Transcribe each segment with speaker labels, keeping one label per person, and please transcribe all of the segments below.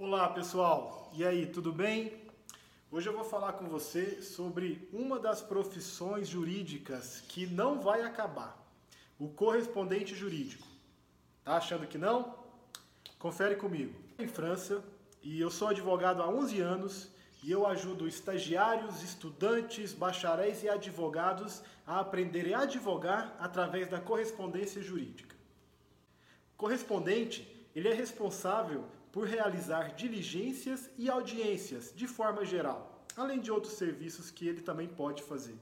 Speaker 1: Olá pessoal, e aí, tudo bem? Hoje eu vou falar com você sobre uma das profissões jurídicas que não vai acabar, o correspondente jurídico. Tá achando que não? Confere comigo. Em França, e eu sou advogado há 11 anos e eu ajudo estagiários, estudantes, bacharéis e advogados a aprenderem a advogar através da correspondência jurídica. Correspondente, ele é responsável por realizar diligências e audiências de forma geral, além de outros serviços que ele também pode fazer.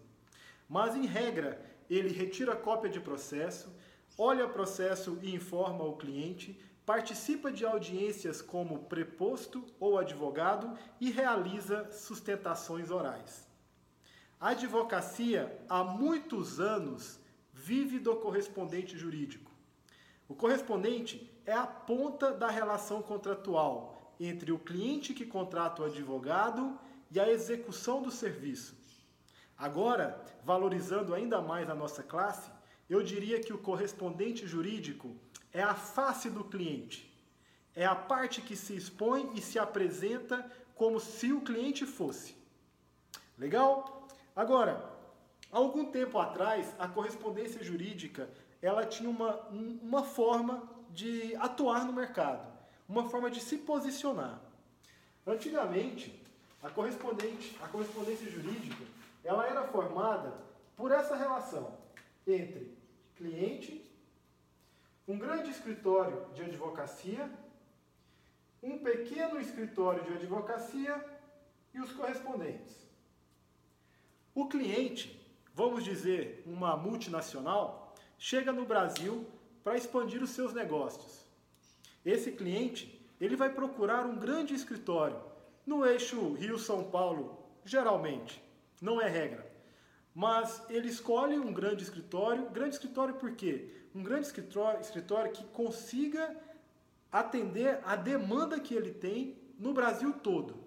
Speaker 1: Mas, em regra, ele retira cópia de processo, olha o processo e informa o cliente, participa de audiências como preposto ou advogado e realiza sustentações orais. A advocacia, há muitos anos, vive do correspondente jurídico. O correspondente é a ponta da relação contratual entre o cliente que contrata o advogado e a execução do serviço. Agora, valorizando ainda mais a nossa classe, eu diria que o correspondente jurídico é a face do cliente. É a parte que se expõe e se apresenta como se o cliente fosse. Legal? Agora, algum tempo atrás, a correspondência jurídica ela tinha uma, uma forma de atuar no mercado, uma forma de se posicionar. Antigamente, a, correspondente, a correspondência jurídica ela era formada por essa relação entre cliente, um grande escritório de advocacia, um pequeno escritório de advocacia e os correspondentes. O cliente, vamos dizer, uma multinacional, chega no Brasil para expandir os seus negócios. Esse cliente, ele vai procurar um grande escritório no eixo Rio-São Paulo, geralmente, não é regra. Mas ele escolhe um grande escritório, grande escritório por quê? Um grande escritório, escritório que consiga atender a demanda que ele tem no Brasil todo.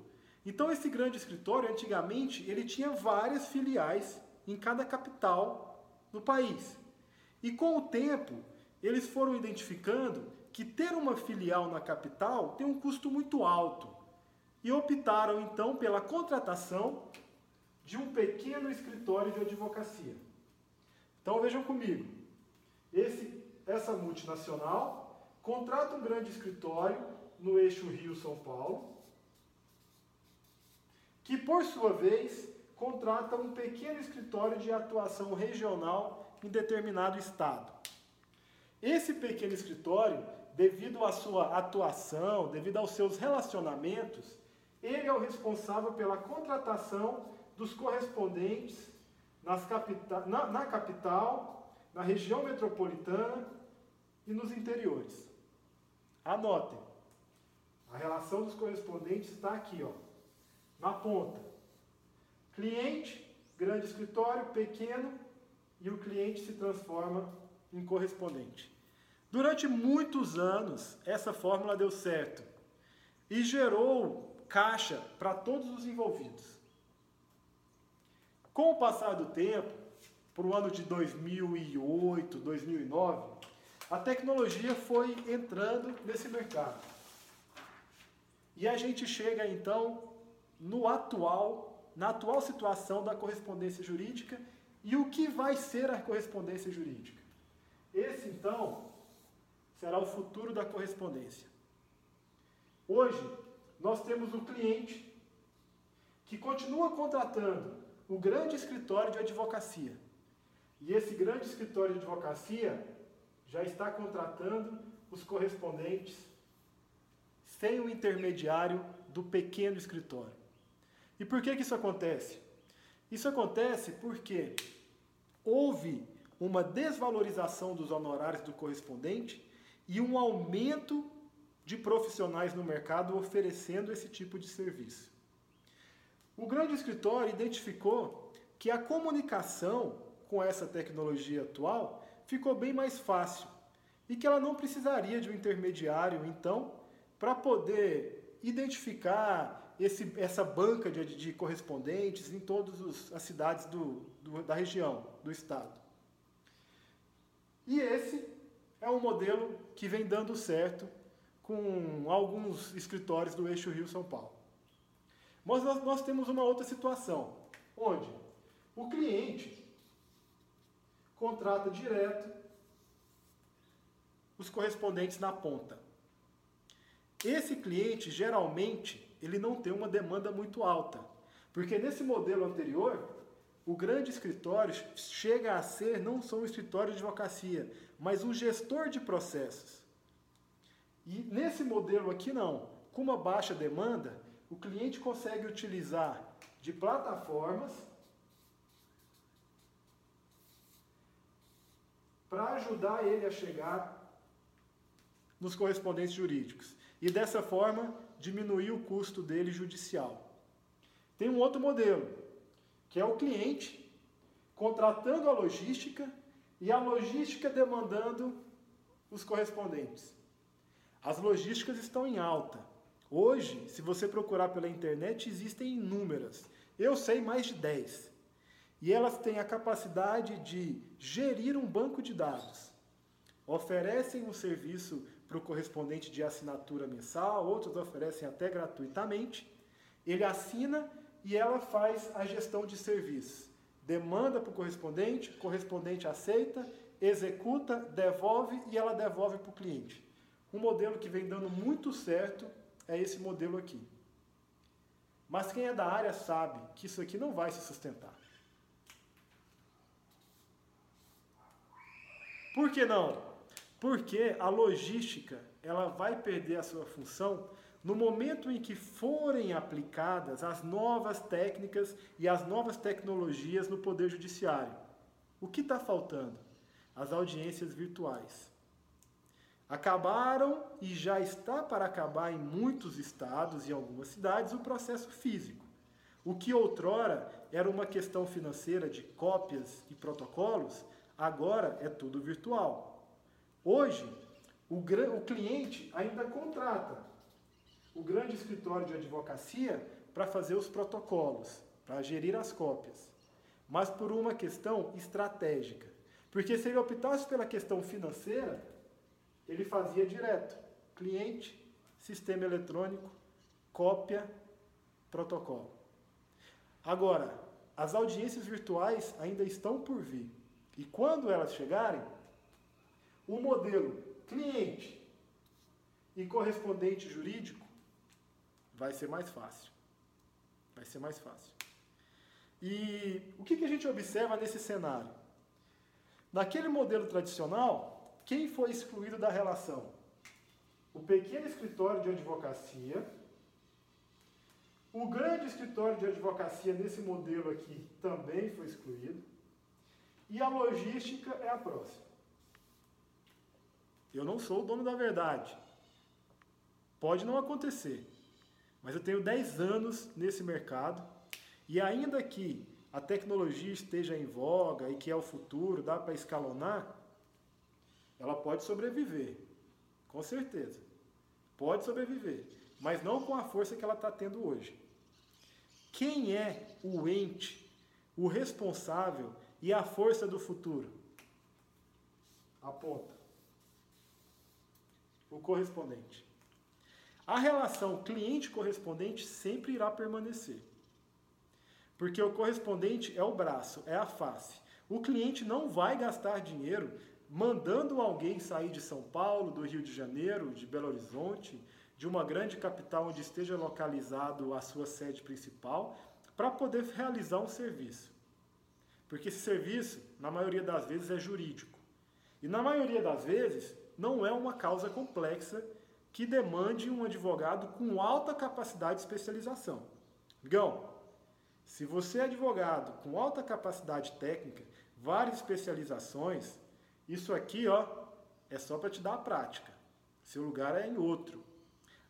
Speaker 1: Então esse grande escritório, antigamente, ele tinha várias filiais em cada capital do país. E com o tempo, eles foram identificando que ter uma filial na capital tem um custo muito alto. E optaram então pela contratação de um pequeno escritório de advocacia. Então vejam comigo. Esse, essa multinacional contrata um grande escritório no eixo Rio-São Paulo, que por sua vez contrata um pequeno escritório de atuação regional em determinado estado. Esse pequeno escritório, devido à sua atuação, devido aos seus relacionamentos, ele é o responsável pela contratação dos correspondentes capita na, na capital, na região metropolitana e nos interiores. Anotem. A relação dos correspondentes está aqui, ó, na ponta. Cliente, grande escritório, pequeno, e o cliente se transforma em correspondente. Durante muitos anos, essa fórmula deu certo e gerou caixa para todos os envolvidos. Com o passar do tempo, para o ano de 2008, 2009, a tecnologia foi entrando nesse mercado. E a gente chega então no atual, na atual situação da correspondência jurídica e o que vai ser a correspondência jurídica? Esse, então, será o futuro da correspondência. Hoje, nós temos o cliente que continua contratando o grande escritório de advocacia. E esse grande escritório de advocacia já está contratando os correspondentes sem o intermediário do pequeno escritório. E por que, que isso acontece? Isso acontece porque houve uma desvalorização dos honorários do correspondente e um aumento de profissionais no mercado oferecendo esse tipo de serviço. O grande escritório identificou que a comunicação com essa tecnologia atual ficou bem mais fácil e que ela não precisaria de um intermediário, então, para poder identificar esse, essa banca de, de, correspondentes em todas as cidades do, do, da região, do estado. E esse é um modelo que vem dando certo com alguns escritórios do eixo Rio-São Paulo. Mas nós, nós temos uma outra situação, onde o cliente contrata direto os correspondentes na ponta. Esse cliente, geralmente, ele não tem uma demanda muito alta, porque nesse modelo anterior, o grande escritório chega a ser não só um escritório de advocacia, mas um gestor de processos. E nesse modelo aqui não, com uma baixa demanda, o cliente consegue utilizar de plataformas para ajudar ele a chegar nos correspondentes jurídicos e dessa forma diminuir o custo dele judicial. Tem um outro modelo, que é o cliente contratando a logística e a logística demandando os correspondentes. As logísticas estão em alta. Hoje, se você procurar pela internet, existem inúmeras. Eu sei mais de 10. E elas têm a capacidade de gerir um banco de dados. Oferecem um serviço para o correspondente de assinatura mensal, outros oferecem até gratuitamente. Ele assina e ela faz a gestão de serviços. Demanda para o correspondente, correspondente aceita, executa, devolve e ela devolve para o cliente. Um modelo que vem dando muito certo é esse modelo aqui. Mas quem é da área sabe que isso aqui não vai se sustentar. Por que não? Porque a logística ela vai perder a sua função no momento em que forem aplicadas as novas técnicas e as novas tecnologias no Poder Judiciário. O que está faltando? As audiências virtuais. Acabaram e já está para acabar em muitos estados e algumas cidades o processo físico. O que outrora era uma questão financeira de cópias e protocolos, agora é tudo virtual. Hoje, o, cliente ainda contrata o grande escritório de advocacia para fazer os protocolos, para gerir as cópias, mas por uma questão estratégica. Porque se ele optasse pela questão financeira, ele fazia direto: cliente, sistema eletrônico, cópia, protocolo. Agora, as audiências virtuais ainda estão por vir. E quando elas chegarem, o modelo cliente e correspondente jurídico vai ser mais fácil. Vai ser mais fácil. E o que, que a gente observa nesse cenário? Naquele modelo tradicional, quem foi excluído da relação? O pequeno escritório de advocacia, o grande escritório de advocacia nesse modelo aqui também foi excluído, e a logística é a próxima. Eu não sou o dono da verdade. Pode não acontecer. Mas eu tenho 10 anos nesse mercado e ainda que a tecnologia esteja em voga e que é o futuro, dá para escalonar, ela pode sobreviver. Com certeza. Pode sobreviver. Mas não com a força que ela está tendo hoje. Quem é o ente, o responsável e a força do futuro? Aponta o correspondente. A relação cliente-correspondente sempre irá permanecer. Porque o correspondente é o braço, é a face. O cliente não vai gastar dinheiro mandando alguém sair de São Paulo, do Rio de Janeiro, de Belo Horizonte, de uma grande capital onde esteja localizado a sua sede principal, para poder realizar um serviço. Porque esse serviço, na maioria das vezes, é jurídico. E na maioria das vezes, não é uma causa complexa que demande um advogado com alta capacidade de especialização. Migão, se você é advogado com alta capacidade técnica, várias especializações, isso aqui ó, é só para te dar a prática. Seu lugar é em outro.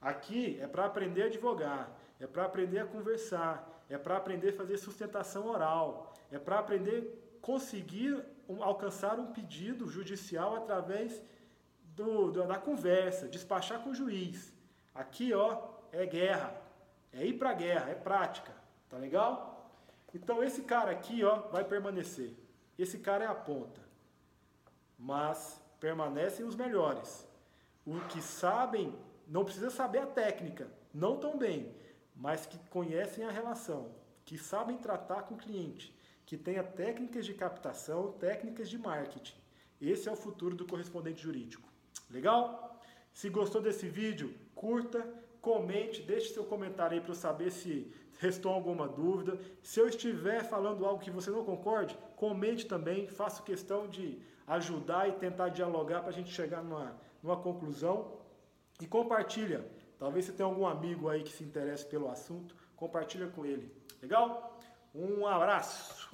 Speaker 1: Aqui é para aprender a advogar, é para aprender a conversar, é para aprender a fazer sustentação oral, é para aprender a conseguir alcançar um pedido judicial através do, do, da conversa, despachar com o juiz. Aqui, ó, é guerra. É ir para guerra, é prática. Tá legal? Então esse cara aqui, ó, vai permanecer. Esse cara é a ponta. Mas permanecem os melhores. Os que sabem não precisa saber a técnica, não tão bem, mas que conhecem a relação, que sabem tratar com o cliente, que tenha técnicas de captação, técnicas de marketing. Esse é o futuro do correspondente jurídico. Legal? Se gostou desse vídeo, curta, comente, deixe seu comentário aí para eu saber se restou alguma dúvida. Se eu estiver falando algo que você não concorde, comente também. Faço questão de ajudar e tentar dialogar para a gente chegar numa, numa conclusão. E compartilha. Talvez você tenha algum amigo aí que se interesse pelo assunto. Compartilha com ele. Legal? Um abraço!